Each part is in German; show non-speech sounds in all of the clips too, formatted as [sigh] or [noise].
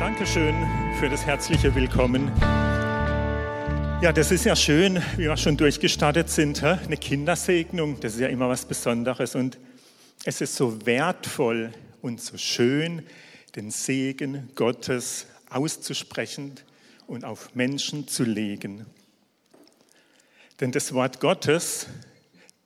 Dankeschön für das herzliche Willkommen. Ja, das ist ja schön, wie wir schon durchgestartet sind. Eine Kindersegnung, das ist ja immer was Besonderes. Und es ist so wertvoll und so schön, den Segen Gottes auszusprechen und auf Menschen zu legen. Denn das Wort Gottes,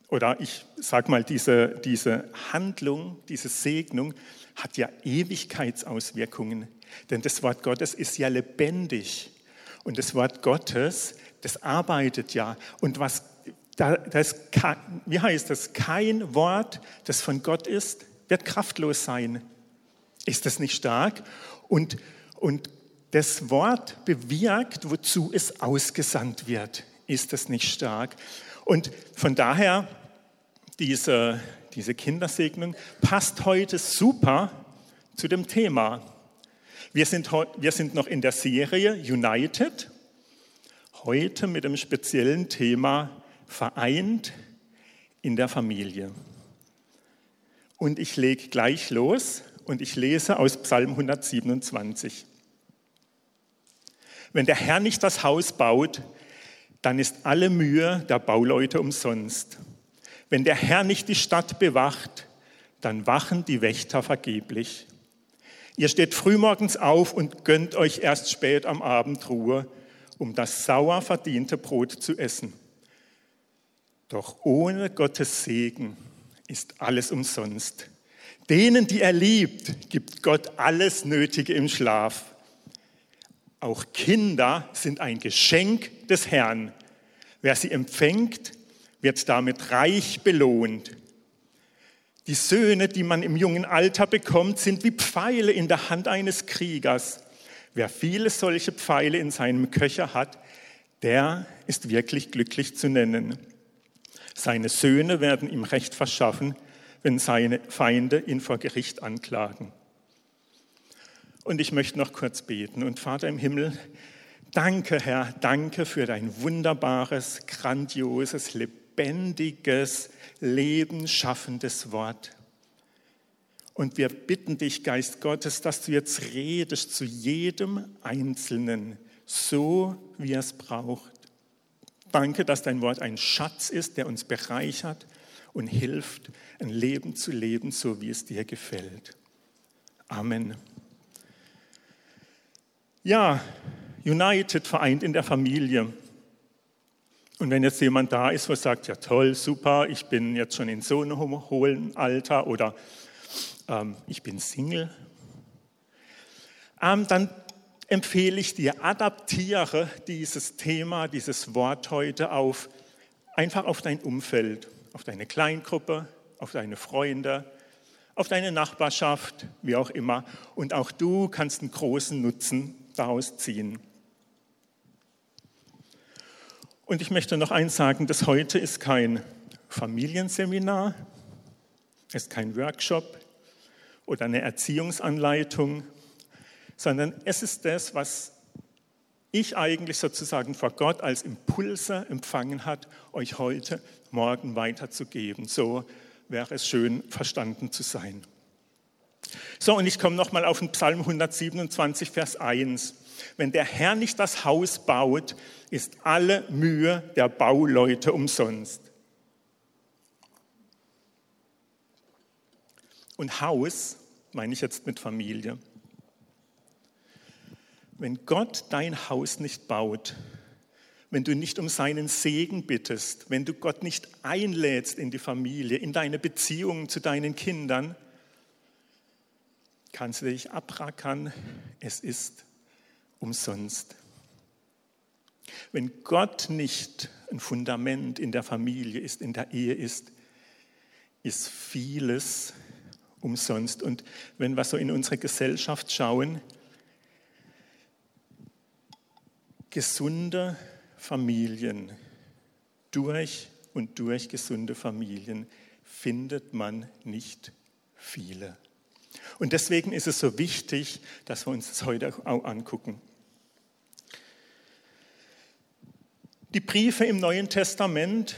oder ich sage mal, diese, diese Handlung, diese Segnung hat ja Ewigkeitsauswirkungen. Denn das Wort Gottes ist ja lebendig. Und das Wort Gottes, das arbeitet ja. Und was, das, wie heißt das? Kein Wort, das von Gott ist, wird kraftlos sein. Ist das nicht stark? Und, und das Wort bewirkt, wozu es ausgesandt wird. Ist das nicht stark? Und von daher, diese, diese Kindersegnung passt heute super zu dem Thema. Wir sind, wir sind noch in der Serie United, heute mit dem speziellen Thema Vereint in der Familie. Und ich lege gleich los und ich lese aus Psalm 127. Wenn der Herr nicht das Haus baut, dann ist alle Mühe der Bauleute umsonst. Wenn der Herr nicht die Stadt bewacht, dann wachen die Wächter vergeblich. Ihr steht frühmorgens auf und gönnt euch erst spät am Abend Ruhe, um das sauer verdiente Brot zu essen. Doch ohne Gottes Segen ist alles umsonst. Denen, die er liebt, gibt Gott alles Nötige im Schlaf. Auch Kinder sind ein Geschenk des Herrn. Wer sie empfängt, wird damit reich belohnt. Die Söhne, die man im jungen Alter bekommt, sind wie Pfeile in der Hand eines Kriegers. Wer viele solche Pfeile in seinem Köcher hat, der ist wirklich glücklich zu nennen. Seine Söhne werden ihm Recht verschaffen, wenn seine Feinde ihn vor Gericht anklagen. Und ich möchte noch kurz beten. Und Vater im Himmel, danke Herr, danke für dein wunderbares, grandioses, lebendiges, lebensschaffendes Wort. Und wir bitten dich, Geist Gottes, dass du jetzt redest zu jedem Einzelnen, so wie er es braucht. Danke, dass dein Wort ein Schatz ist, der uns bereichert und hilft, ein Leben zu leben, so wie es dir gefällt. Amen. Ja, United vereint in der Familie. Und wenn jetzt jemand da ist, der sagt, ja toll, super, ich bin jetzt schon in so einem hohen Alter oder ähm, ich bin Single, ähm, dann empfehle ich dir, adaptiere dieses Thema, dieses Wort heute auf, einfach auf dein Umfeld, auf deine Kleingruppe, auf deine Freunde, auf deine Nachbarschaft, wie auch immer. Und auch du kannst einen großen Nutzen daraus ziehen. Und ich möchte noch eins sagen, das heute ist kein Familienseminar, ist kein Workshop oder eine Erziehungsanleitung, sondern es ist das, was ich eigentlich sozusagen vor Gott als Impulse empfangen hat, euch heute Morgen weiterzugeben. So wäre es schön verstanden zu sein. So, und ich komme nochmal auf den Psalm 127, Vers 1. Wenn der Herr nicht das Haus baut, ist alle Mühe der Bauleute umsonst. Und Haus meine ich jetzt mit Familie. Wenn Gott dein Haus nicht baut, wenn du nicht um seinen Segen bittest, wenn du Gott nicht einlädst in die Familie, in deine Beziehungen zu deinen Kindern, kannst du dich abrackern, es ist umsonst. Wenn Gott nicht ein Fundament in der Familie ist, in der Ehe ist, ist vieles umsonst. Und wenn wir so in unsere Gesellschaft schauen, gesunde Familien, durch und durch gesunde Familien findet man nicht viele. Und deswegen ist es so wichtig, dass wir uns das heute auch angucken. Die Briefe im Neuen Testament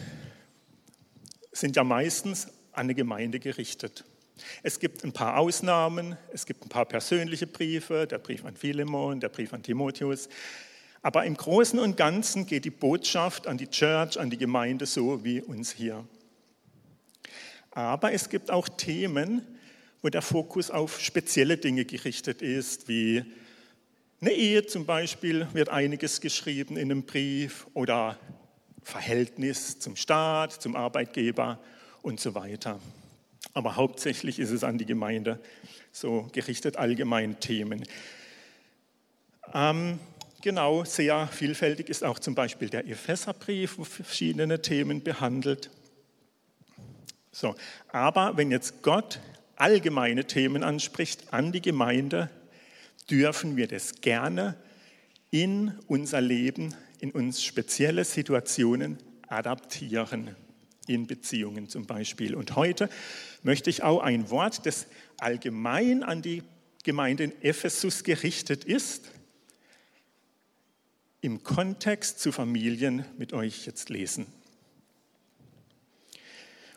sind ja meistens an eine Gemeinde gerichtet. Es gibt ein paar Ausnahmen, es gibt ein paar persönliche Briefe, der Brief an Philemon, der Brief an Timotheus. Aber im Großen und Ganzen geht die Botschaft an die Church, an die Gemeinde so wie uns hier. Aber es gibt auch Themen, wo der Fokus auf spezielle Dinge gerichtet ist, wie eine Ehe zum Beispiel wird einiges geschrieben in einem Brief oder Verhältnis zum Staat, zum Arbeitgeber und so weiter. Aber hauptsächlich ist es an die Gemeinde so gerichtet, allgemein Themen. Ähm, genau, sehr vielfältig ist auch zum Beispiel der Epheserbrief, wo verschiedene Themen behandelt. So, aber wenn jetzt Gott allgemeine Themen anspricht an die Gemeinde, dürfen wir das gerne in unser Leben, in uns spezielle Situationen adaptieren, in Beziehungen zum Beispiel. Und heute möchte ich auch ein Wort, das allgemein an die Gemeinde in Ephesus gerichtet ist, im Kontext zu Familien mit euch jetzt lesen.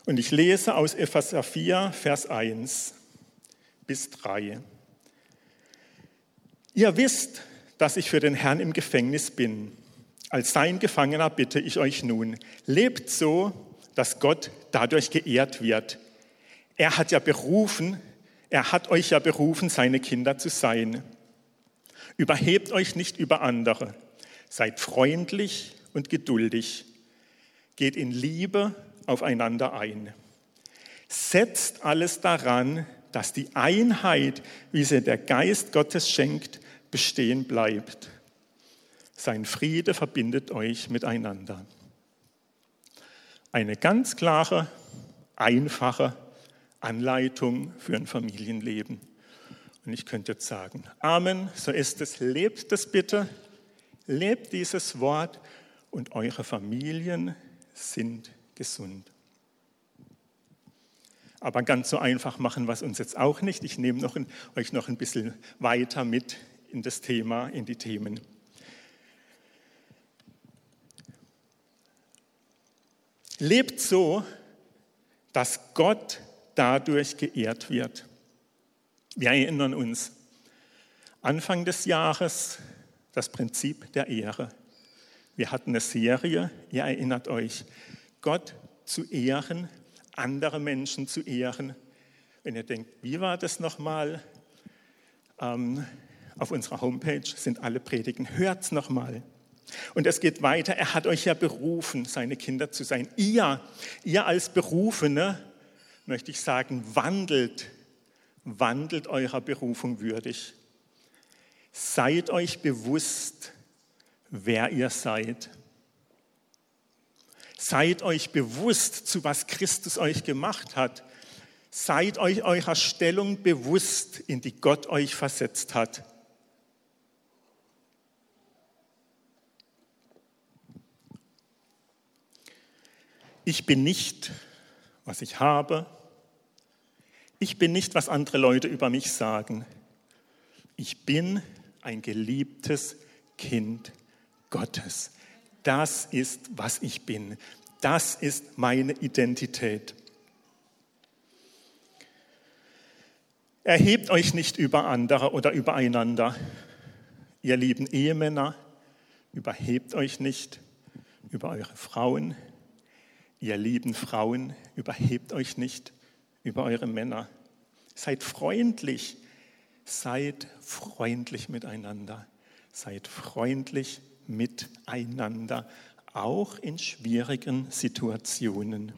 Und ich lese aus Epheser 4, Vers 1 bis 3. Ihr wisst, dass ich für den Herrn im Gefängnis bin. Als sein Gefangener bitte ich euch nun, lebt so, dass Gott dadurch geehrt wird. Er hat ja berufen, er hat euch ja berufen, seine Kinder zu sein. Überhebt euch nicht über andere. Seid freundlich und geduldig. Geht in Liebe aufeinander ein. Setzt alles daran, dass die Einheit, wie sie der Geist Gottes schenkt, bestehen bleibt. Sein Friede verbindet euch miteinander. Eine ganz klare, einfache Anleitung für ein Familienleben. Und ich könnte jetzt sagen, Amen, so ist es, lebt es bitte, lebt dieses Wort und eure Familien sind gesund. Aber ganz so einfach machen wir es uns jetzt auch nicht. Ich nehme noch euch noch ein bisschen weiter mit in das Thema, in die Themen. Lebt so, dass Gott dadurch geehrt wird. Wir erinnern uns, Anfang des Jahres das Prinzip der Ehre. Wir hatten eine Serie, ihr erinnert euch, Gott zu ehren, andere Menschen zu ehren. Wenn ihr denkt, wie war das nochmal? Ähm, auf unserer Homepage sind alle Predigen. Hört's nochmal. Und es geht weiter. Er hat euch ja berufen, seine Kinder zu sein. Ihr, ihr als Berufene, möchte ich sagen, wandelt, wandelt eurer Berufung würdig. Seid euch bewusst, wer ihr seid. Seid euch bewusst, zu was Christus euch gemacht hat. Seid euch eurer Stellung bewusst, in die Gott euch versetzt hat. Ich bin nicht, was ich habe. Ich bin nicht, was andere Leute über mich sagen. Ich bin ein geliebtes Kind Gottes. Das ist, was ich bin. Das ist meine Identität. Erhebt euch nicht über andere oder übereinander. Ihr lieben Ehemänner, überhebt euch nicht über eure Frauen. Ihr lieben Frauen, überhebt euch nicht über eure Männer. Seid freundlich, seid freundlich miteinander. Seid freundlich miteinander, auch in schwierigen Situationen.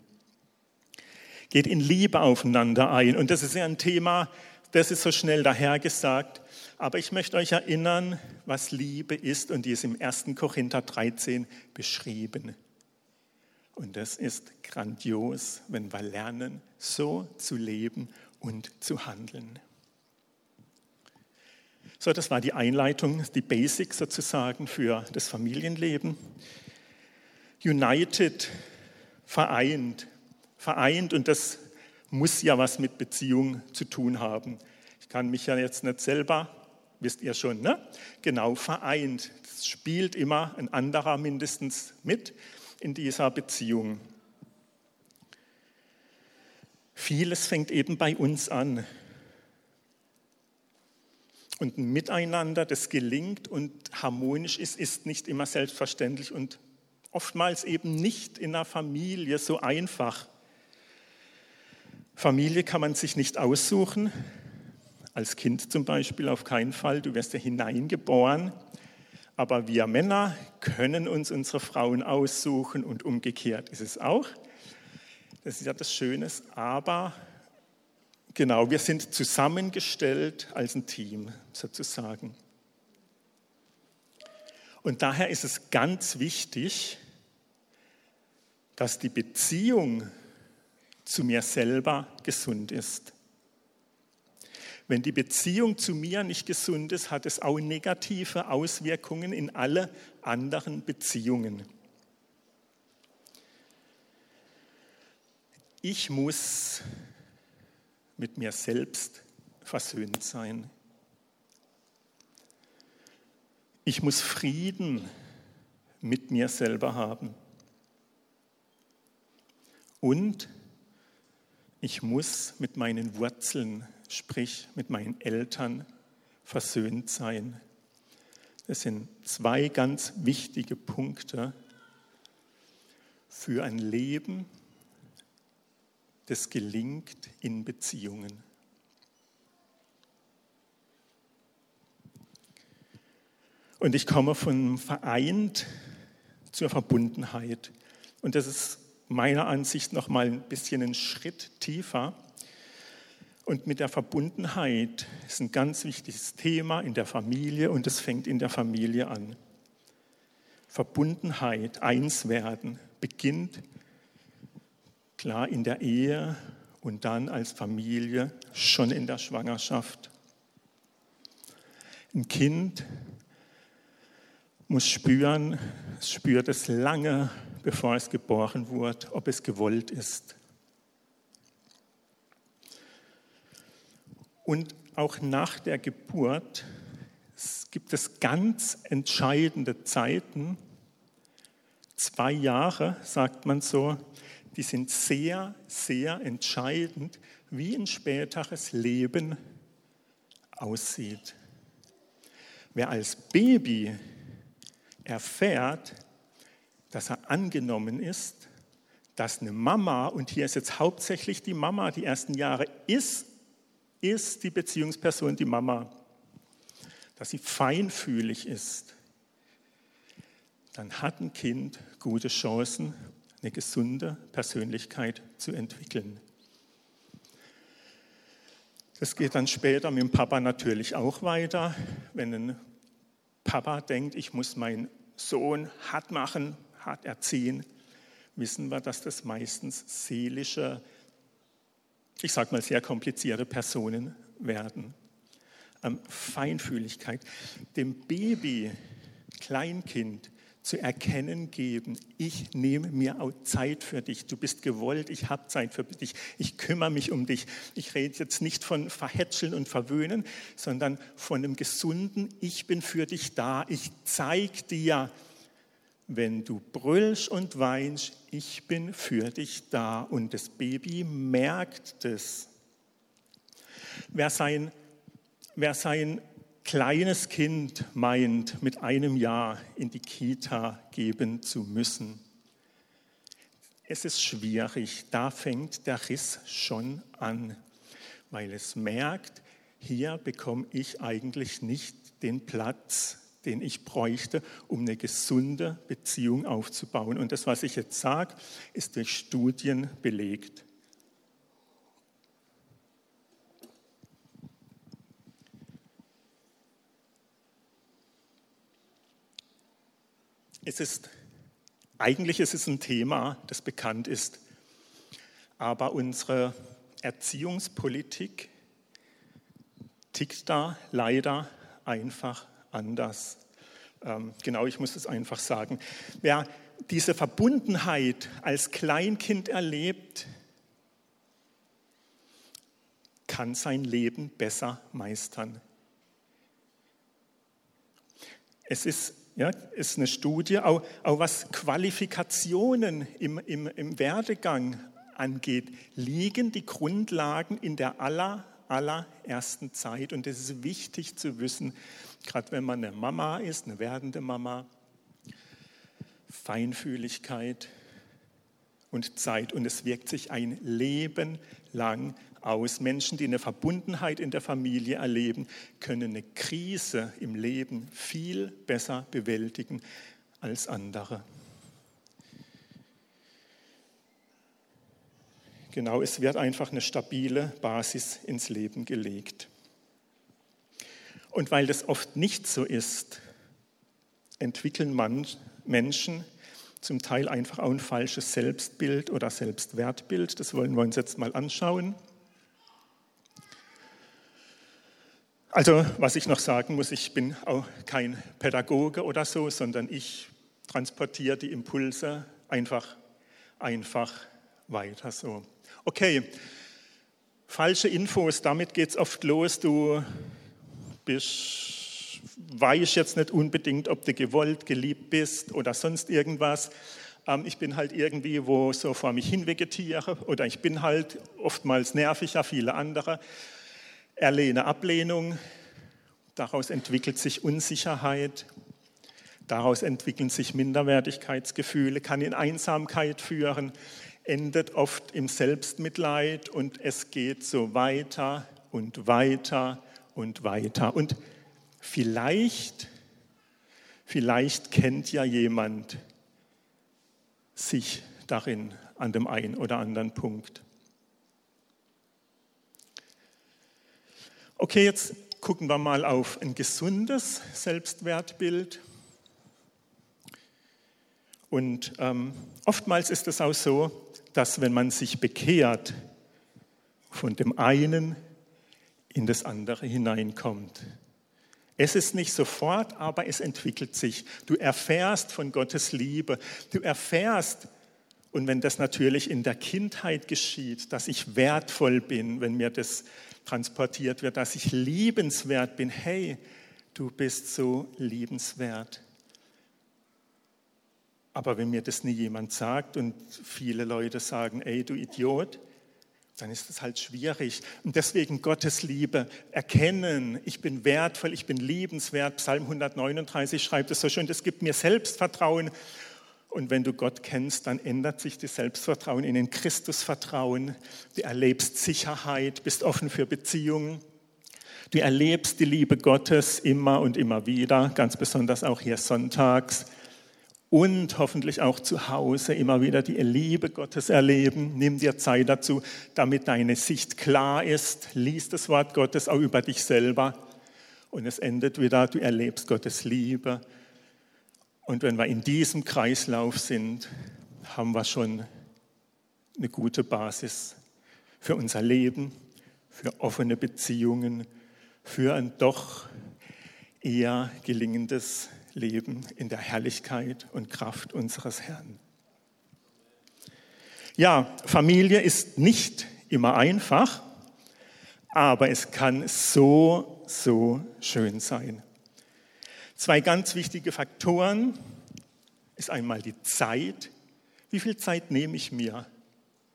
Geht in Liebe aufeinander ein. Und das ist ja ein Thema, das ist so schnell dahergesagt. Aber ich möchte euch erinnern, was Liebe ist und die ist im 1. Korinther 13 beschrieben. Und das ist grandios, wenn wir lernen, so zu leben und zu handeln. So, das war die Einleitung, die Basics sozusagen für das Familienleben. United, vereint, vereint und das muss ja was mit Beziehung zu tun haben. Ich kann mich ja jetzt nicht selber, wisst ihr schon, ne? Genau, vereint. Das spielt immer ein anderer mindestens mit in dieser Beziehung. Vieles fängt eben bei uns an. Und ein Miteinander, das gelingt und harmonisch ist, ist nicht immer selbstverständlich und oftmals eben nicht in der Familie so einfach. Familie kann man sich nicht aussuchen, als Kind zum Beispiel auf keinen Fall, du wirst ja hineingeboren. Aber wir Männer können uns unsere Frauen aussuchen und umgekehrt ist es auch. Das ist ja das Schöne. Aber genau, wir sind zusammengestellt als ein Team sozusagen. Und daher ist es ganz wichtig, dass die Beziehung zu mir selber gesund ist. Wenn die Beziehung zu mir nicht gesund ist, hat es auch negative Auswirkungen in alle anderen Beziehungen. Ich muss mit mir selbst versöhnt sein. Ich muss Frieden mit mir selber haben. Und ich muss mit meinen Wurzeln sprich mit meinen Eltern versöhnt sein. Das sind zwei ganz wichtige Punkte für ein Leben, das gelingt in Beziehungen. Und ich komme von vereint zur Verbundenheit. Und das ist meiner Ansicht noch mal ein bisschen ein Schritt tiefer. Und mit der Verbundenheit ist ein ganz wichtiges Thema in der Familie und es fängt in der Familie an. Verbundenheit, eins werden, beginnt klar in der Ehe und dann als Familie schon in der Schwangerschaft. Ein Kind muss spüren, es spürt es lange, bevor es geboren wurde, ob es gewollt ist. Und auch nach der Geburt gibt es ganz entscheidende Zeiten, zwei Jahre, sagt man so, die sind sehr, sehr entscheidend, wie ein späteres Leben aussieht. Wer als Baby erfährt, dass er angenommen ist, dass eine Mama, und hier ist jetzt hauptsächlich die Mama, die ersten Jahre ist ist die Beziehungsperson die Mama, dass sie feinfühlig ist, dann hat ein Kind gute Chancen, eine gesunde Persönlichkeit zu entwickeln. Das geht dann später mit dem Papa natürlich auch weiter. Wenn ein Papa denkt, ich muss meinen Sohn hart machen, hart erziehen, wissen wir, dass das meistens seelische ich sage mal, sehr komplizierte Personen werden. Ähm, Feinfühligkeit, dem Baby, Kleinkind zu erkennen geben, ich nehme mir auch Zeit für dich, du bist gewollt, ich habe Zeit für dich, ich kümmere mich um dich. Ich rede jetzt nicht von verhätscheln und verwöhnen, sondern von einem gesunden, ich bin für dich da, ich zeige dir, wenn du brüllst und weinst, ich bin für dich da. Und das Baby merkt das. Wer sein, wer sein kleines Kind meint, mit einem Jahr in die Kita geben zu müssen, es ist schwierig. Da fängt der Riss schon an, weil es merkt, hier bekomme ich eigentlich nicht den Platz, den ich bräuchte, um eine gesunde Beziehung aufzubauen. Und das, was ich jetzt sage, ist durch Studien belegt. Es ist, eigentlich ist es ein Thema, das bekannt ist, aber unsere Erziehungspolitik tickt da leider einfach anders. Ähm, genau, ich muss es einfach sagen. Wer diese Verbundenheit als Kleinkind erlebt, kann sein Leben besser meistern. Es ist, ja, ist eine Studie, auch, auch was Qualifikationen im, im, im Werdegang angeht, liegen die Grundlagen in der aller, allerersten Zeit. Und es ist wichtig zu wissen, gerade wenn man eine Mama ist, eine werdende Mama, Feinfühligkeit und Zeit. Und es wirkt sich ein Leben lang aus. Menschen, die eine Verbundenheit in der Familie erleben, können eine Krise im Leben viel besser bewältigen als andere. Genau, es wird einfach eine stabile Basis ins Leben gelegt. Und weil das oft nicht so ist, entwickeln man, Menschen zum Teil einfach auch ein falsches Selbstbild oder Selbstwertbild. Das wollen wir uns jetzt mal anschauen. Also, was ich noch sagen muss, ich bin auch kein Pädagoge oder so, sondern ich transportiere die Impulse einfach, einfach weiter so. Okay, falsche Infos, damit geht es oft los. Du bist, weiß jetzt nicht unbedingt, ob du gewollt, geliebt bist oder sonst irgendwas. Ähm, ich bin halt irgendwie wo so vor mich hin vegetiere oder ich bin halt oftmals nerviger, viele andere. Erlehne Ablehnung, daraus entwickelt sich Unsicherheit, daraus entwickeln sich Minderwertigkeitsgefühle, kann in Einsamkeit führen, endet oft im Selbstmitleid und es geht so weiter und weiter und weiter. Und vielleicht, vielleicht kennt ja jemand sich darin an dem einen oder anderen Punkt. Okay, jetzt gucken wir mal auf ein gesundes Selbstwertbild. Und ähm, oftmals ist es auch so, dass wenn man sich bekehrt, von dem einen in das andere hineinkommt. Es ist nicht sofort, aber es entwickelt sich. Du erfährst von Gottes Liebe. Du erfährst, und wenn das natürlich in der Kindheit geschieht, dass ich wertvoll bin, wenn mir das transportiert wird, dass ich liebenswert bin. Hey, du bist so liebenswert. Aber wenn mir das nie jemand sagt und viele Leute sagen, ey, du Idiot, dann ist das halt schwierig. Und deswegen Gottes Liebe erkennen, ich bin wertvoll, ich bin liebenswert. Psalm 139 schreibt es so schön, das gibt mir Selbstvertrauen und wenn du Gott kennst, dann ändert sich das Selbstvertrauen in den Christusvertrauen. Du erlebst Sicherheit, bist offen für Beziehungen. Du erlebst die Liebe Gottes immer und immer wieder, ganz besonders auch hier sonntags. Und hoffentlich auch zu Hause immer wieder die Liebe Gottes erleben. Nimm dir Zeit dazu, damit deine Sicht klar ist. Lies das Wort Gottes auch über dich selber. Und es endet wieder, du erlebst Gottes Liebe und wenn wir in diesem Kreislauf sind, haben wir schon eine gute Basis für unser Leben, für offene Beziehungen, für ein doch eher gelingendes Leben in der Herrlichkeit und Kraft unseres Herrn. Ja, Familie ist nicht immer einfach, aber es kann so, so schön sein. Zwei ganz wichtige Faktoren ist einmal die Zeit. Wie viel Zeit nehme ich mir?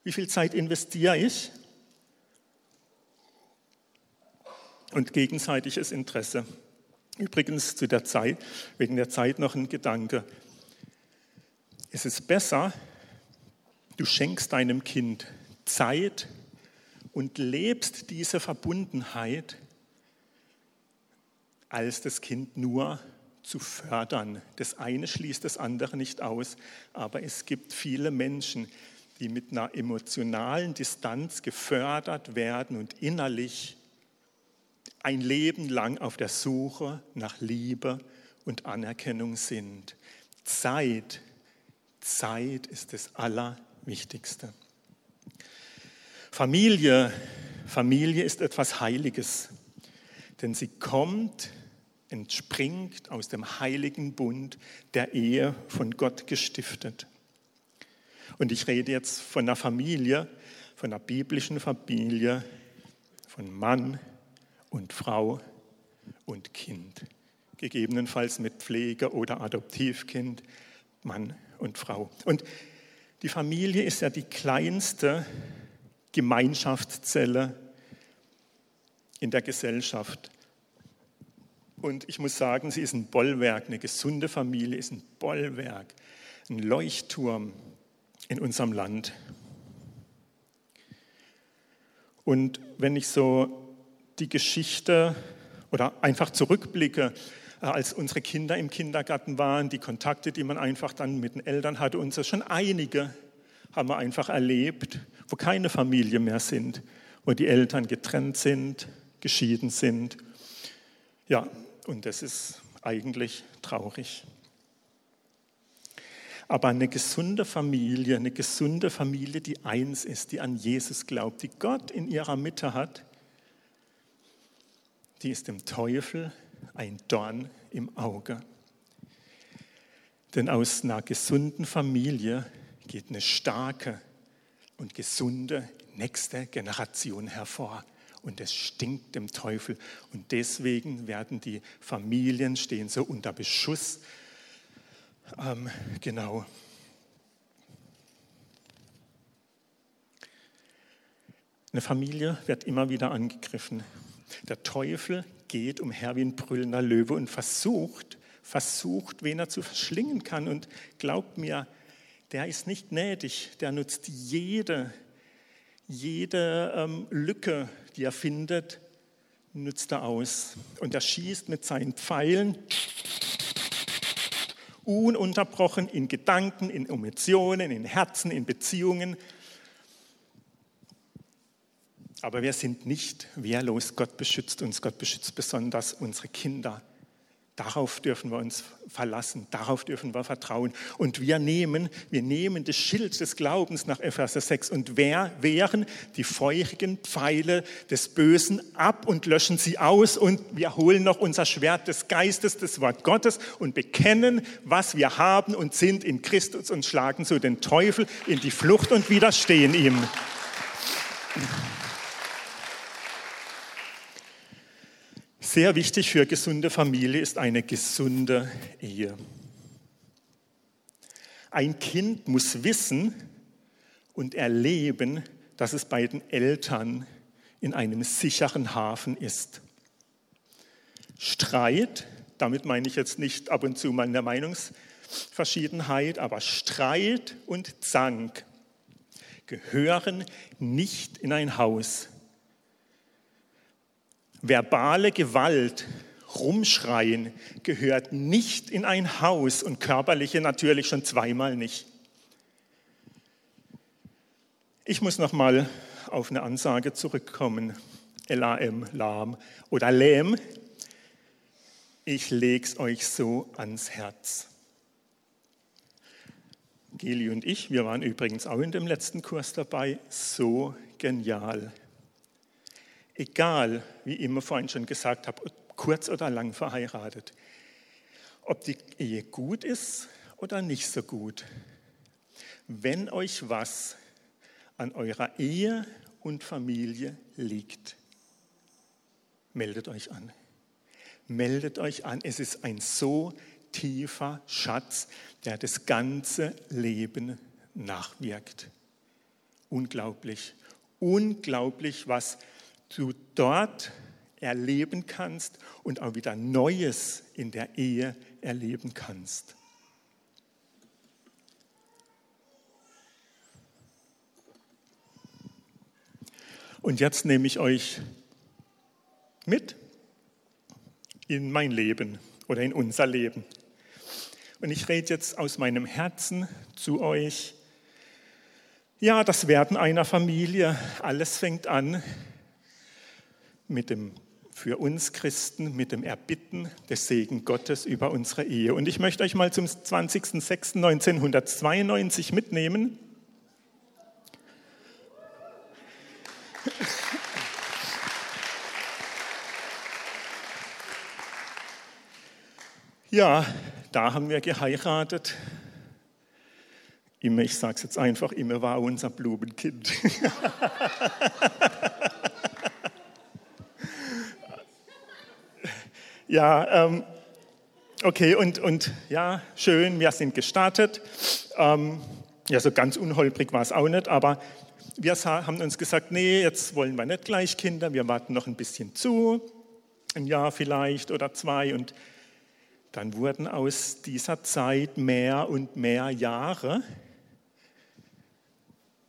Wie viel Zeit investiere ich? Und gegenseitiges Interesse. Übrigens zu der Zeit, wegen der Zeit noch ein Gedanke. Es ist besser, du schenkst deinem Kind Zeit und lebst diese Verbundenheit, als das Kind nur zu fördern. Das eine schließt das andere nicht aus, aber es gibt viele Menschen, die mit einer emotionalen Distanz gefördert werden und innerlich ein Leben lang auf der Suche nach Liebe und Anerkennung sind. Zeit, Zeit ist das Allerwichtigste. Familie, Familie ist etwas Heiliges, denn sie kommt entspringt aus dem heiligen Bund der Ehe von Gott gestiftet. Und ich rede jetzt von einer Familie, von einer biblischen Familie, von Mann und Frau und Kind. Gegebenenfalls mit Pflege oder Adoptivkind, Mann und Frau. Und Die Familie ist ja die kleinste Gemeinschaftszelle in der Gesellschaft. Und ich muss sagen, sie ist ein Bollwerk, eine gesunde Familie ist ein Bollwerk, ein Leuchtturm in unserem Land. Und wenn ich so die Geschichte oder einfach zurückblicke, äh, als unsere Kinder im Kindergarten waren, die Kontakte, die man einfach dann mit den Eltern hatte, und so schon einige haben wir einfach erlebt, wo keine Familie mehr sind, wo die Eltern getrennt sind, geschieden sind. Ja, und das ist eigentlich traurig. Aber eine gesunde Familie, eine gesunde Familie, die eins ist, die an Jesus glaubt, die Gott in ihrer Mitte hat, die ist dem Teufel ein Dorn im Auge. Denn aus einer gesunden Familie geht eine starke und gesunde nächste Generation hervor. Und es stinkt dem Teufel. Und deswegen werden die Familien stehen so unter Beschuss. Ähm, genau. Eine Familie wird immer wieder angegriffen. Der Teufel geht umher wie ein brüllender Löwe und versucht, versucht, wen er zu verschlingen kann. Und glaubt mir, der ist nicht gnädig, der nutzt jede, jede ähm, Lücke, die er findet, nutzt er aus. Und er schießt mit seinen Pfeilen ununterbrochen in Gedanken, in Emotionen, in Herzen, in Beziehungen. Aber wir sind nicht wehrlos. Gott beschützt uns. Gott beschützt besonders unsere Kinder. Darauf dürfen wir uns verlassen, darauf dürfen wir vertrauen. Und wir nehmen, wir nehmen das Schild des Glaubens nach Epheser 6 und wehren die feurigen Pfeile des Bösen ab und löschen sie aus. Und wir holen noch unser Schwert des Geistes, das Wort Gottes und bekennen, was wir haben und sind in Christus und schlagen so den Teufel in die Flucht und widerstehen ihm. Sehr wichtig für gesunde Familie ist eine gesunde Ehe. Ein Kind muss wissen und erleben, dass es bei den Eltern in einem sicheren Hafen ist. Streit, damit meine ich jetzt nicht ab und zu mal eine Meinungsverschiedenheit, aber Streit und Zank gehören nicht in ein Haus. Verbale Gewalt, Rumschreien gehört nicht in ein Haus und körperliche natürlich schon zweimal nicht. Ich muss noch mal auf eine Ansage zurückkommen. LAM, lahm oder lähm. Ich leg's euch so ans Herz. Geli und ich, wir waren übrigens auch in dem letzten Kurs dabei, so genial egal, wie ich immer vorhin schon gesagt habe, kurz oder lang verheiratet, ob die Ehe gut ist oder nicht so gut. Wenn euch was an eurer Ehe und Familie liegt, meldet euch an. Meldet euch an. Es ist ein so tiefer Schatz, der das ganze Leben nachwirkt. Unglaublich. Unglaublich, was du dort erleben kannst und auch wieder Neues in der Ehe erleben kannst. Und jetzt nehme ich euch mit in mein Leben oder in unser Leben. Und ich rede jetzt aus meinem Herzen zu euch. Ja, das Werden einer Familie, alles fängt an mit dem für uns Christen mit dem Erbitten des Segen Gottes über unsere Ehe. Und ich möchte euch mal zum 20.06.1992 mitnehmen. Ja, da haben wir geheiratet. Immer, ich sage es jetzt einfach, immer war unser Blumenkind. [laughs] Ja, ähm, okay, und, und ja, schön, wir sind gestartet. Ähm, Ja, so ganz unholprig war es auch nicht, aber wir haben uns gesagt, nee, jetzt wollen wir nicht gleich Kinder, wir warten noch ein bisschen zu, ein Jahr vielleicht oder zwei und dann wurden aus dieser Zeit mehr und mehr Jahre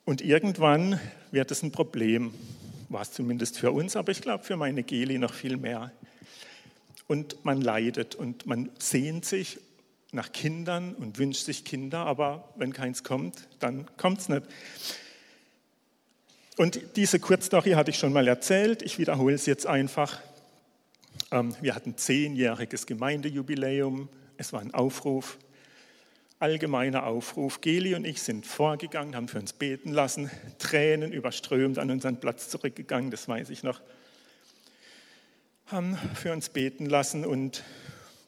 und irgendwann wird es ein Problem, war es zumindest für uns, aber ich glaube für meine Geli noch viel mehr. Und man leidet und man sehnt sich nach Kindern und wünscht sich Kinder, aber wenn keins kommt, dann kommt es nicht. Und diese Kurzstory hatte ich schon mal erzählt, ich wiederhole es jetzt einfach. Ähm, wir hatten zehnjähriges Gemeindejubiläum, es war ein Aufruf, allgemeiner Aufruf. Geli und ich sind vorgegangen, haben für uns beten lassen, Tränen überströmt an unseren Platz zurückgegangen, das weiß ich noch. Haben für uns beten lassen und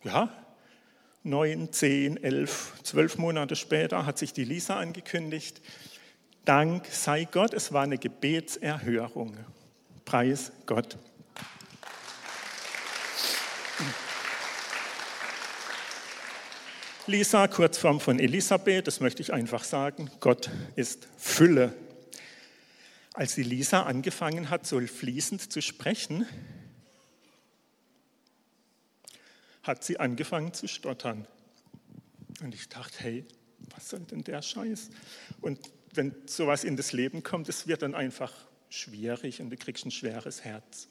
ja, neun, zehn, elf, zwölf Monate später hat sich die Lisa angekündigt. Dank sei Gott, es war eine Gebetserhörung. Preis Gott. Lisa, Kurzform von Elisabeth, das möchte ich einfach sagen. Gott ist Fülle. Als die Lisa angefangen hat, so fließend zu sprechen, hat sie angefangen zu stottern. Und ich dachte, hey, was soll denn der Scheiß? Und wenn sowas in das Leben kommt, es wird dann einfach schwierig und du kriegst ein schweres Herz.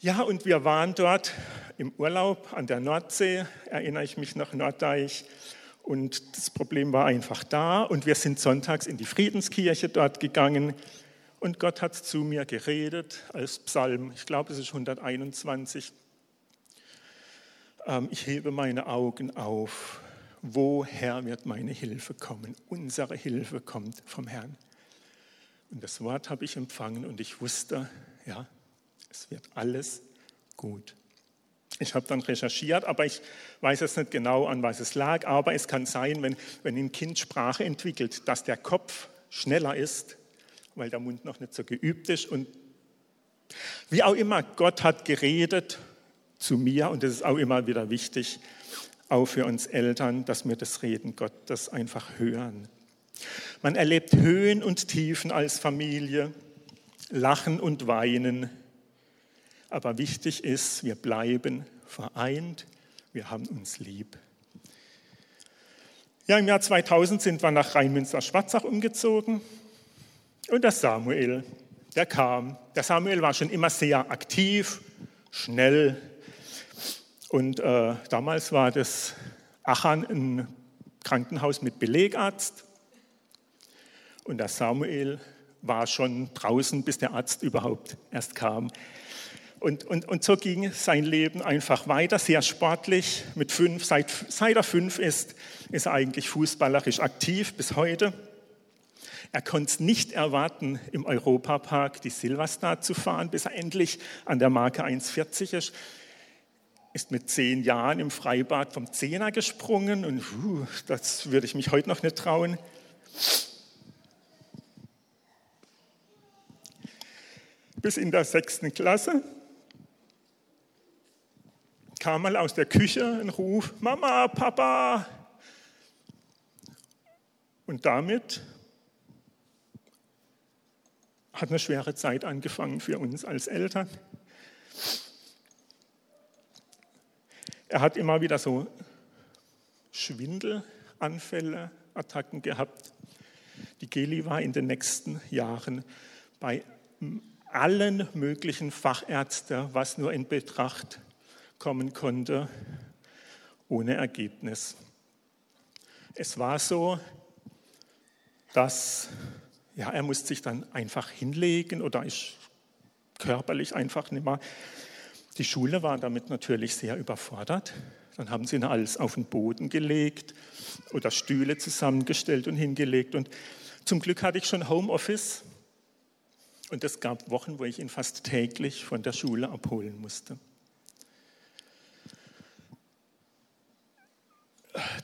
Ja, und wir waren dort im Urlaub an der Nordsee, erinnere ich mich noch, Norddeich. Und das Problem war einfach da. Und wir sind sonntags in die Friedenskirche dort gegangen. Und Gott hat zu mir geredet als Psalm, ich glaube es ist 121. Ähm, ich hebe meine Augen auf. Woher wird meine Hilfe kommen? Unsere Hilfe kommt vom Herrn. Und das Wort habe ich empfangen und ich wusste, ja, es wird alles gut. Ich habe dann recherchiert, aber ich weiß jetzt nicht genau, an was es lag. Aber es kann sein, wenn, wenn ein Kind Sprache entwickelt, dass der Kopf schneller ist, weil der Mund noch nicht so geübt ist. Und wie auch immer, Gott hat geredet zu mir und das ist auch immer wieder wichtig, auch für uns Eltern, dass wir das Reden Gottes einfach hören. Man erlebt Höhen und Tiefen als Familie, Lachen und Weinen. Aber wichtig ist, wir bleiben vereint, wir haben uns lieb. Ja, im Jahr 2000 sind wir nach Rheinmünster-Schwarzach umgezogen und der Samuel, der kam. Der Samuel war schon immer sehr aktiv, schnell, und äh, damals war das Achan ein Krankenhaus mit Belegarzt. Und der Samuel war schon draußen, bis der Arzt überhaupt erst kam. Und, und, und so ging sein Leben einfach weiter, sehr sportlich. Mit fünf, seit, seit er fünf ist, ist er eigentlich fußballerisch aktiv bis heute. Er konnte es nicht erwarten, im Europapark die Silverstar zu fahren, bis er endlich an der Marke 1,40 ist ist mit zehn Jahren im Freibad vom Zehner gesprungen und uh, das würde ich mich heute noch nicht trauen. Bis in der sechsten Klasse kam mal aus der Küche ein Ruf, Mama, Papa. Und damit hat eine schwere Zeit angefangen für uns als Eltern. Er hat immer wieder so Schwindelanfälle, Attacken gehabt. Die Geli war in den nächsten Jahren bei allen möglichen Fachärzten, was nur in Betracht kommen konnte, ohne Ergebnis. Es war so, dass ja, er musste sich dann einfach hinlegen oder ist körperlich einfach nicht mehr die Schule war damit natürlich sehr überfordert. Dann haben sie alles auf den Boden gelegt oder Stühle zusammengestellt und hingelegt. Und zum Glück hatte ich schon Homeoffice. Und es gab Wochen, wo ich ihn fast täglich von der Schule abholen musste.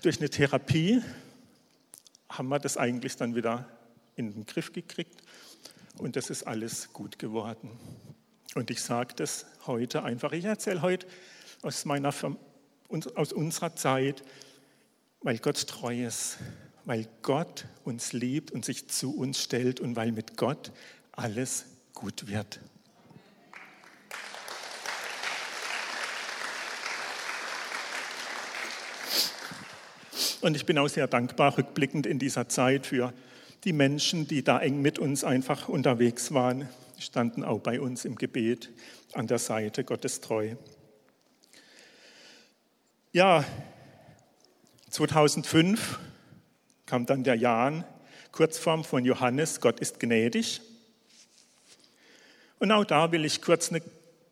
Durch eine Therapie haben wir das eigentlich dann wieder in den Griff gekriegt und das ist alles gut geworden. Und ich sage das heute einfach. Ich erzähle heute aus, meiner, aus unserer Zeit, weil Gott treu ist, weil Gott uns liebt und sich zu uns stellt und weil mit Gott alles gut wird. Und ich bin auch sehr dankbar rückblickend in dieser Zeit für die Menschen, die da eng mit uns einfach unterwegs waren, standen auch bei uns im Gebet an der Seite Gottes treu. Ja, 2005 kam dann der Jan, Kurzform von Johannes, Gott ist gnädig. Und auch da will ich kurz eine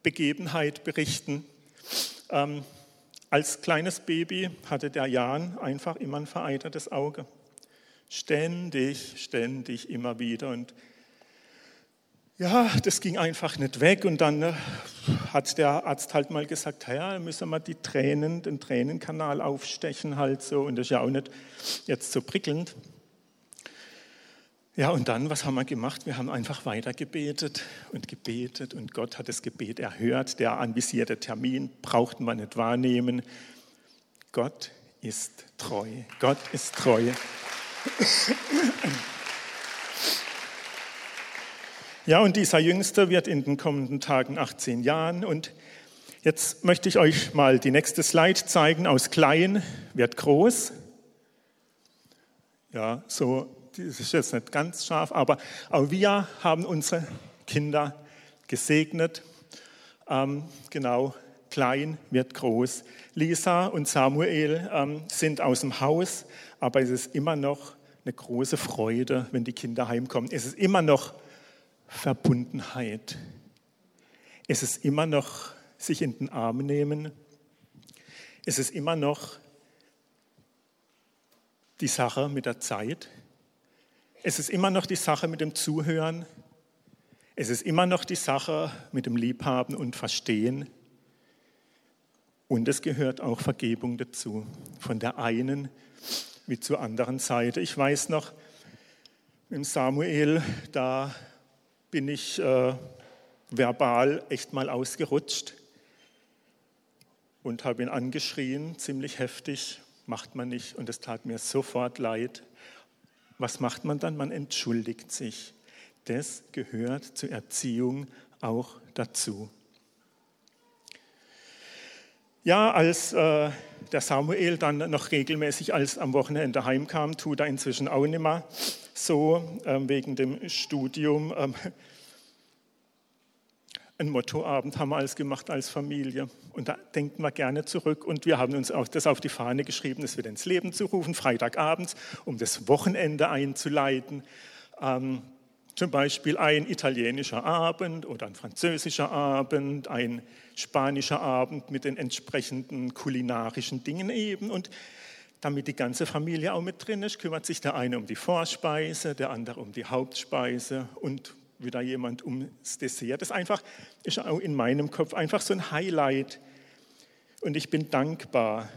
Begebenheit berichten. Ähm, als kleines Baby hatte der Jan einfach immer ein vereitertes Auge. Ständig, ständig, immer wieder. Und ja, das ging einfach nicht weg. Und dann äh, hat der Arzt halt mal gesagt, ja, müssen wir die Tränen, den Tränenkanal aufstechen halt so. Und das ist ja auch nicht jetzt so prickelnd. Ja, und dann, was haben wir gemacht? Wir haben einfach weiter gebetet und gebetet und Gott hat das Gebet erhört. Der anvisierte Termin brauchten wir nicht wahrnehmen. Gott ist treu. Gott ist treu. Ja, und dieser Jüngste wird in den kommenden Tagen 18 Jahren. Und jetzt möchte ich euch mal die nächste Slide zeigen. Aus klein wird groß. Ja, so, das ist jetzt nicht ganz scharf, aber auch wir haben unsere Kinder gesegnet. Ähm, genau, klein wird groß. Lisa und Samuel ähm, sind aus dem Haus, aber es ist immer noch eine große Freude, wenn die Kinder heimkommen. Es ist immer noch Verbundenheit. Es ist immer noch sich in den Arm nehmen. Es ist immer noch die Sache mit der Zeit. Es ist immer noch die Sache mit dem Zuhören. Es ist immer noch die Sache mit dem Liebhaben und Verstehen. Und es gehört auch Vergebung dazu, von der einen wie zur anderen Seite. Ich weiß noch, mit Samuel, da bin ich äh, verbal echt mal ausgerutscht und habe ihn angeschrien, ziemlich heftig, macht man nicht und es tat mir sofort leid. Was macht man dann? Man entschuldigt sich. Das gehört zur Erziehung auch dazu. Ja, als äh, der Samuel dann noch regelmäßig als am Wochenende heimkam, tut er inzwischen auch nicht mehr so äh, wegen dem Studium. Äh, ein Mottoabend haben wir alles gemacht als Familie. Und da denken wir gerne zurück. Und wir haben uns auch das auf die Fahne geschrieben, das wieder ins Leben zu rufen, Freitagabends, um das Wochenende einzuleiten. Ähm, zum Beispiel ein italienischer Abend oder ein französischer Abend, ein spanischer Abend mit den entsprechenden kulinarischen Dingen eben. Und damit die ganze Familie auch mit drin ist, kümmert sich der eine um die Vorspeise, der andere um die Hauptspeise und wieder jemand ums Dessert. Das ist einfach, ist auch in meinem Kopf einfach so ein Highlight. Und ich bin dankbar.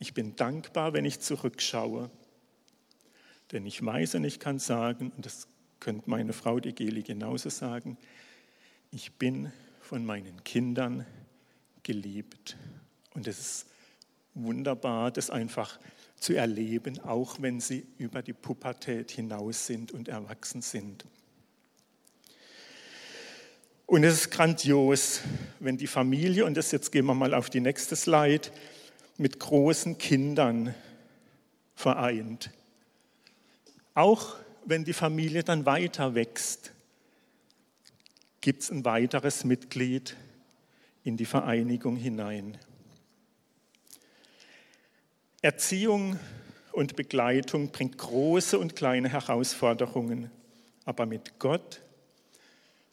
Ich bin dankbar, wenn ich zurückschaue. Denn ich weiß und ich kann sagen, und das könnte meine Frau, die Geli, genauso sagen, ich bin von meinen Kindern geliebt. Und es ist wunderbar, das einfach zu erleben, auch wenn sie über die Pubertät hinaus sind und erwachsen sind. Und es ist grandios, wenn die Familie, und das jetzt gehen wir mal auf die nächste Slide, mit großen Kindern vereint. Auch wenn die Familie dann weiter wächst, gibt es ein weiteres Mitglied in die Vereinigung hinein. Erziehung und Begleitung bringt große und kleine Herausforderungen, aber mit Gott,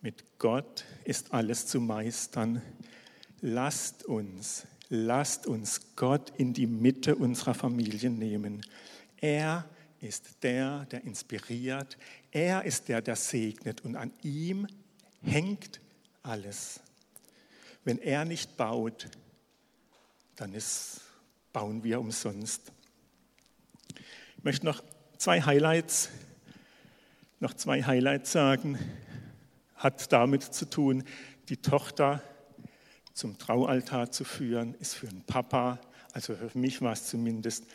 mit Gott ist alles zu meistern. Lasst uns, lasst uns Gott in die Mitte unserer Familie nehmen. Er ist der, der inspiriert. Er ist der, der segnet. Und an ihm hängt alles. Wenn er nicht baut, dann ist, bauen wir umsonst. Ich möchte noch zwei Highlights, noch zwei Highlights sagen. Hat damit zu tun, die Tochter zum Traualtar zu führen, ist für einen Papa, also für mich war es zumindest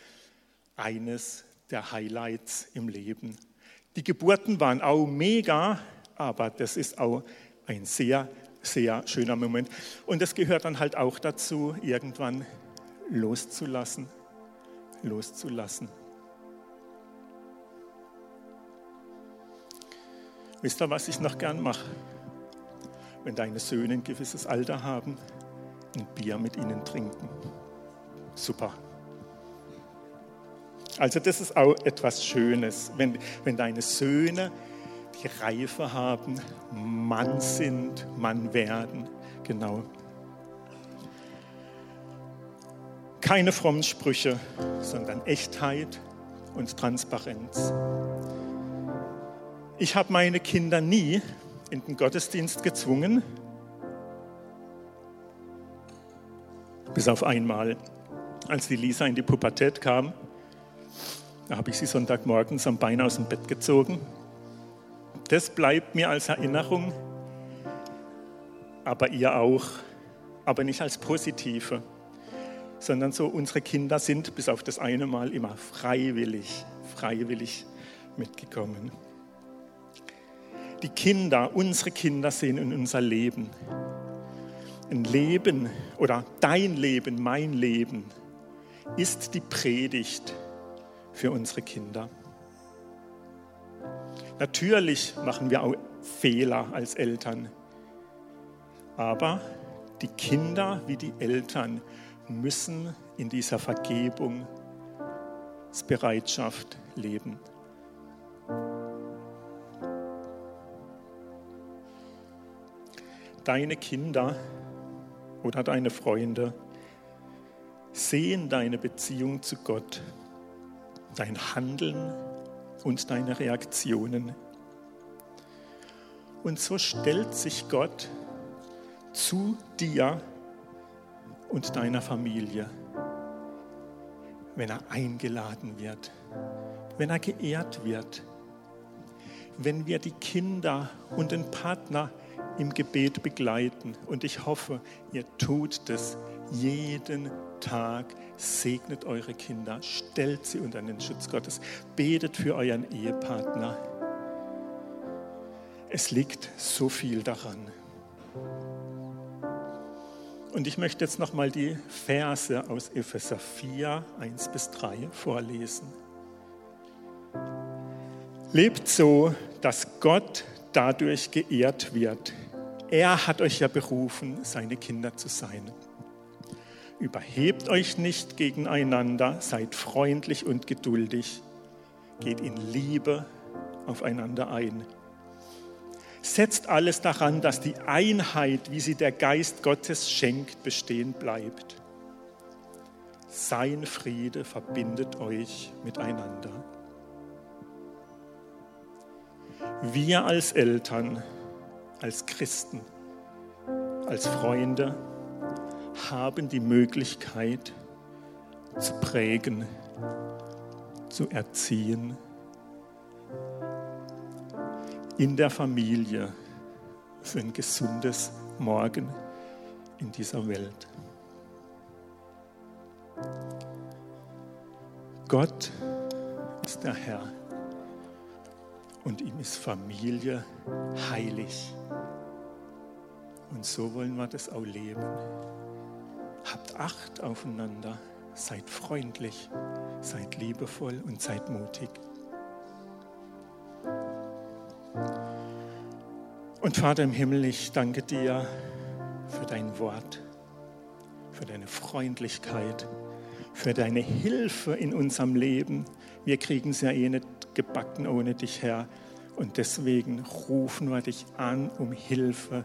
eines der Highlights im Leben. Die Geburten waren auch mega, aber das ist auch ein sehr, sehr schöner Moment. Und es gehört dann halt auch dazu, irgendwann loszulassen, loszulassen. Wisst ihr, was ich noch gern mache? Wenn deine Söhne ein gewisses Alter haben, ein Bier mit ihnen trinken. Super. Also das ist auch etwas Schönes, wenn, wenn deine Söhne die Reife haben, Mann sind, Mann werden. Genau. Keine frommen Sprüche, sondern Echtheit und Transparenz. Ich habe meine Kinder nie in den Gottesdienst gezwungen, bis auf einmal, als die Lisa in die Pubertät kam. Da habe ich sie Sonntagmorgens am Bein aus dem Bett gezogen. Das bleibt mir als Erinnerung, aber ihr auch, aber nicht als positive, sondern so, unsere Kinder sind bis auf das eine Mal immer freiwillig, freiwillig mitgekommen. Die Kinder, unsere Kinder sehen in unser Leben. Ein Leben oder dein Leben, mein Leben ist die Predigt für unsere Kinder. Natürlich machen wir auch Fehler als Eltern, aber die Kinder wie die Eltern müssen in dieser Vergebungsbereitschaft leben. Deine Kinder oder deine Freunde sehen deine Beziehung zu Gott, dein Handeln und deine Reaktionen. Und so stellt sich Gott zu dir und deiner Familie, wenn er eingeladen wird, wenn er geehrt wird, wenn wir die Kinder und den Partner im Gebet begleiten. Und ich hoffe, ihr tut das jeden Tag. Segnet eure Kinder, stellt sie unter den Schutz Gottes, betet für euren Ehepartner. Es liegt so viel daran. Und ich möchte jetzt nochmal die Verse aus Epheser 4, 1 bis 3 vorlesen. Lebt so, dass Gott dadurch geehrt wird. Er hat euch ja berufen, seine Kinder zu sein. Überhebt euch nicht gegeneinander, seid freundlich und geduldig, geht in Liebe aufeinander ein. Setzt alles daran, dass die Einheit, wie sie der Geist Gottes schenkt, bestehen bleibt. Sein Friede verbindet euch miteinander. Wir als Eltern, als Christen, als Freunde haben die Möglichkeit zu prägen, zu erziehen, in der Familie für ein gesundes Morgen in dieser Welt. Gott ist der Herr und ihm ist Familie heilig. Und so wollen wir das auch leben. Habt Acht aufeinander, seid freundlich, seid liebevoll und seid mutig. Und Vater im Himmel, ich danke dir für dein Wort, für deine Freundlichkeit, für deine Hilfe in unserem Leben. Wir kriegen es ja eh nicht gebacken ohne dich, Herr. Und deswegen rufen wir dich an um Hilfe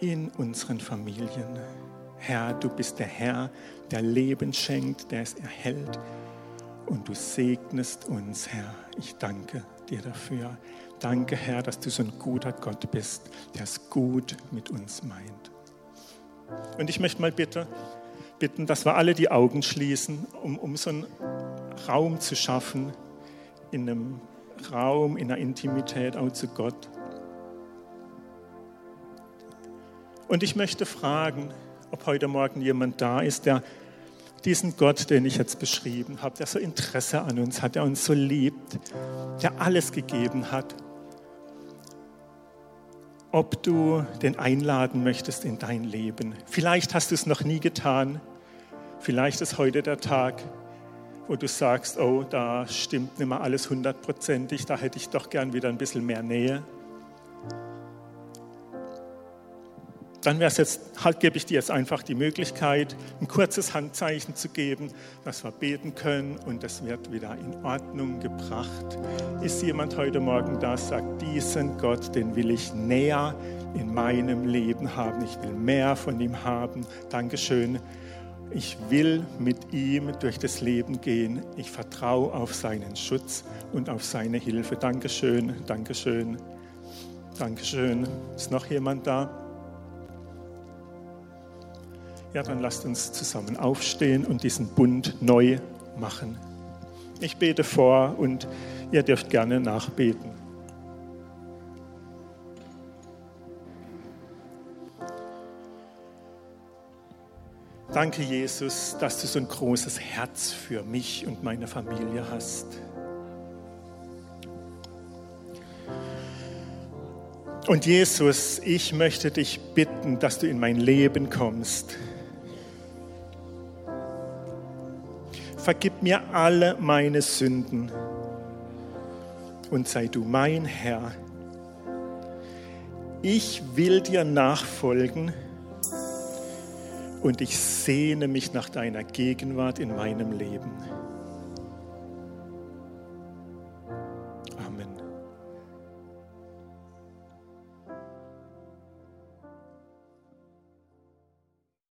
in unseren Familien. Herr, du bist der Herr, der Leben schenkt, der es erhält. Und du segnest uns, Herr. Ich danke dir dafür. Danke, Herr, dass du so ein guter Gott bist, der es gut mit uns meint. Und ich möchte mal bitte, bitten, dass wir alle die Augen schließen, um, um so einen Raum zu schaffen, in einem Raum, in einer Intimität auch zu Gott. Und ich möchte fragen, ob heute Morgen jemand da ist, der diesen Gott, den ich jetzt beschrieben habe, der so Interesse an uns hat, der uns so liebt, der alles gegeben hat, ob du den einladen möchtest in dein Leben. Vielleicht hast du es noch nie getan. Vielleicht ist heute der Tag, wo du sagst, oh, da stimmt nicht mehr alles hundertprozentig, da hätte ich doch gern wieder ein bisschen mehr Nähe. Dann wäre es jetzt, halt gebe ich dir jetzt einfach die Möglichkeit, ein kurzes Handzeichen zu geben, dass wir beten können und das wird wieder in Ordnung gebracht. Ist jemand heute Morgen da, sagt, diesen Gott, den will ich näher in meinem Leben haben. Ich will mehr von ihm haben. Dankeschön. Ich will mit ihm durch das Leben gehen. Ich vertraue auf seinen Schutz und auf seine Hilfe. Dankeschön, Dankeschön, Dankeschön. Ist noch jemand da? Ja, dann lasst uns zusammen aufstehen und diesen Bund neu machen. Ich bete vor und ihr dürft gerne nachbeten. Danke, Jesus, dass du so ein großes Herz für mich und meine Familie hast. Und Jesus, ich möchte dich bitten, dass du in mein Leben kommst vergib mir alle meine Sünden und sei du mein Herr. Ich will dir nachfolgen und ich sehne mich nach deiner Gegenwart in meinem Leben.